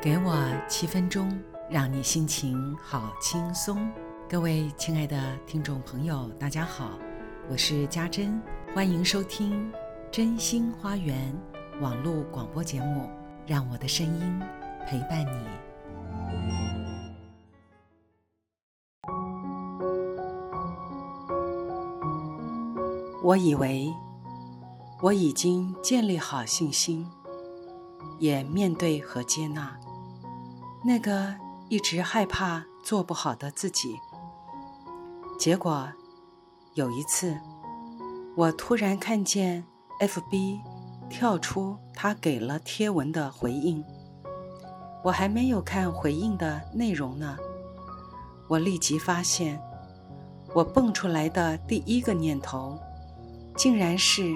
给我七分钟，让你心情好轻松。各位亲爱的听众朋友，大家好，我是家珍，欢迎收听《真心花园》网络广播节目，让我的声音陪伴你。我以为我已经建立好信心，也面对和接纳。那个一直害怕做不好的自己，结果有一次，我突然看见 FB 跳出他给了贴文的回应，我还没有看回应的内容呢，我立即发现，我蹦出来的第一个念头，竟然是：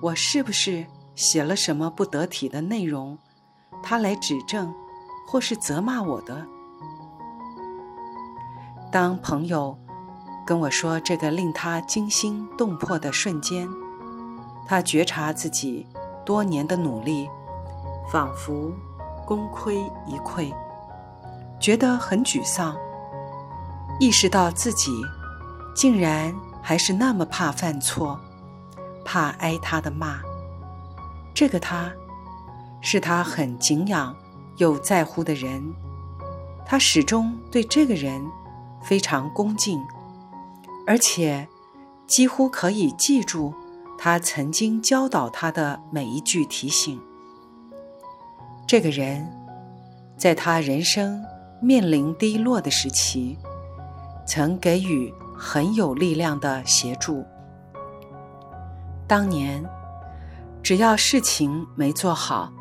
我是不是写了什么不得体的内容？他来指正。或是责骂我的。当朋友跟我说这个令他惊心动魄的瞬间，他觉察自己多年的努力仿佛功亏一篑，觉得很沮丧，意识到自己竟然还是那么怕犯错，怕挨他的骂。这个他，是他很敬仰。有在乎的人，他始终对这个人非常恭敬，而且几乎可以记住他曾经教导他的每一句提醒。这个人在他人生面临低落的时期，曾给予很有力量的协助。当年，只要事情没做好。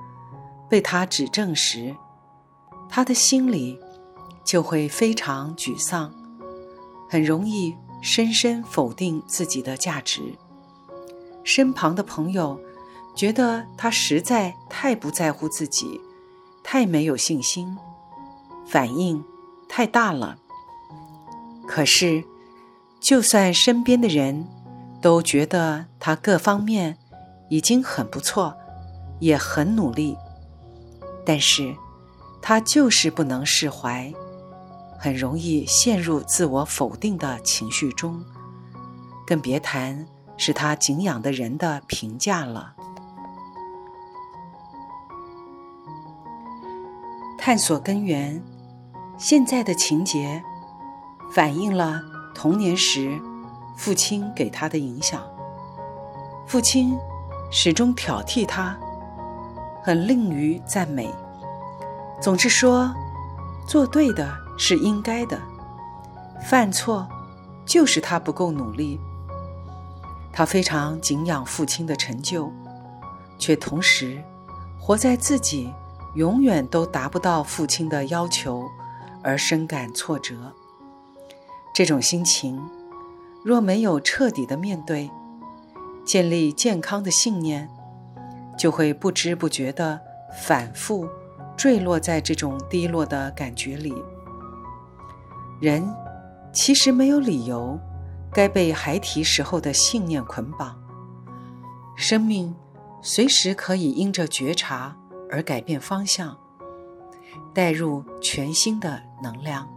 被他指正时，他的心里就会非常沮丧，很容易深深否定自己的价值。身旁的朋友觉得他实在太不在乎自己，太没有信心，反应太大了。可是，就算身边的人都觉得他各方面已经很不错，也很努力。但是，他就是不能释怀，很容易陷入自我否定的情绪中，更别谈是他敬仰的人的评价了。探索根源，现在的情节反映了童年时父亲给他的影响。父亲始终挑剔他。很吝于赞美，总是说做对的是应该的，犯错就是他不够努力。他非常敬仰父亲的成就，却同时活在自己永远都达不到父亲的要求而深感挫折。这种心情若没有彻底的面对，建立健康的信念。就会不知不觉地反复坠落在这种低落的感觉里。人其实没有理由该被孩提时候的信念捆绑。生命随时可以因着觉察而改变方向，带入全新的能量。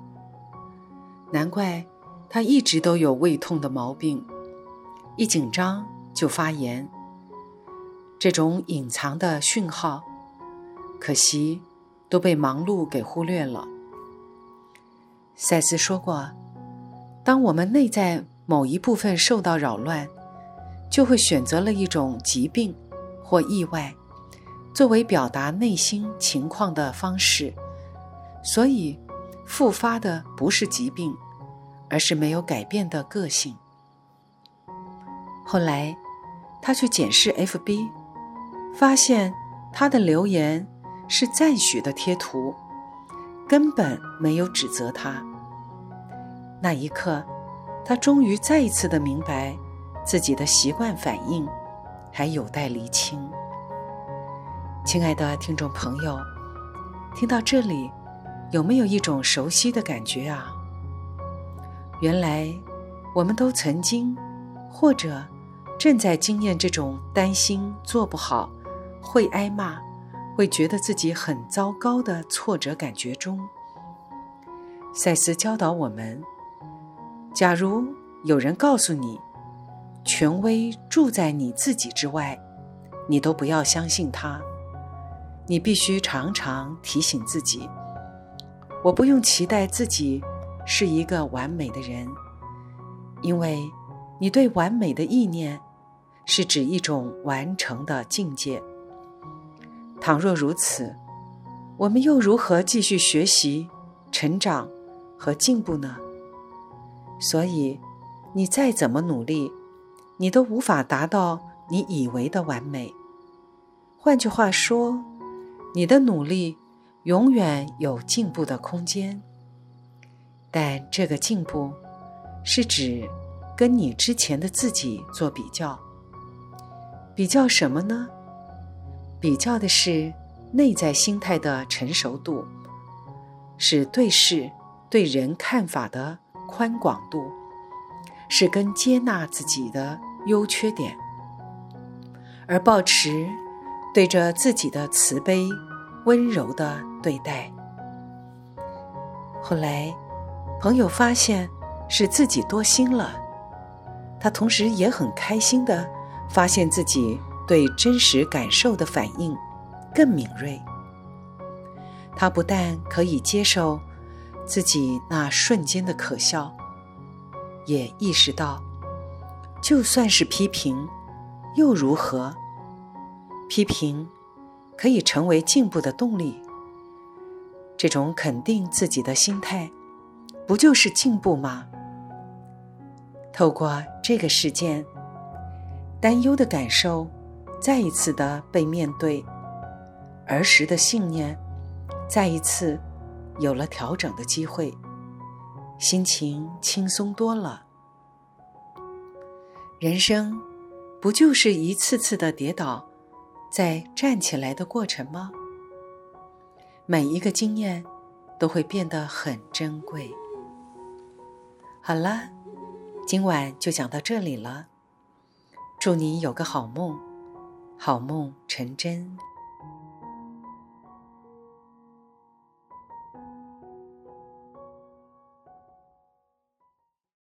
难怪他一直都有胃痛的毛病，一紧张就发炎。这种隐藏的讯号，可惜都被忙碌给忽略了。赛斯说过，当我们内在某一部分受到扰乱，就会选择了一种疾病或意外，作为表达内心情况的方式。所以，复发的不是疾病，而是没有改变的个性。后来，他去检视 FB。发现他的留言是赞许的贴图，根本没有指责他。那一刻，他终于再一次的明白，自己的习惯反应还有待厘清。亲爱的听众朋友，听到这里，有没有一种熟悉的感觉啊？原来，我们都曾经，或者正在经验这种担心做不好。会挨骂，会觉得自己很糟糕的挫折感觉中。赛斯教导我们：假如有人告诉你，权威住在你自己之外，你都不要相信他。你必须常常提醒自己：我不用期待自己是一个完美的人，因为你对完美的意念是指一种完成的境界。倘若如此，我们又如何继续学习、成长和进步呢？所以，你再怎么努力，你都无法达到你以为的完美。换句话说，你的努力永远有进步的空间。但这个进步，是指跟你之前的自己做比较。比较什么呢？比较的是内在心态的成熟度，是对事对人看法的宽广度，是跟接纳自己的优缺点，而保持对着自己的慈悲、温柔的对待。后来，朋友发现是自己多心了，他同时也很开心的发现自己。对真实感受的反应更敏锐。他不但可以接受自己那瞬间的可笑，也意识到，就算是批评，又如何？批评可以成为进步的动力。这种肯定自己的心态，不就是进步吗？透过这个事件，担忧的感受。再一次的被面对，儿时的信念再一次有了调整的机会，心情轻松多了。人生不就是一次次的跌倒，再站起来的过程吗？每一个经验都会变得很珍贵。好了，今晚就讲到这里了。祝你有个好梦。好梦成真。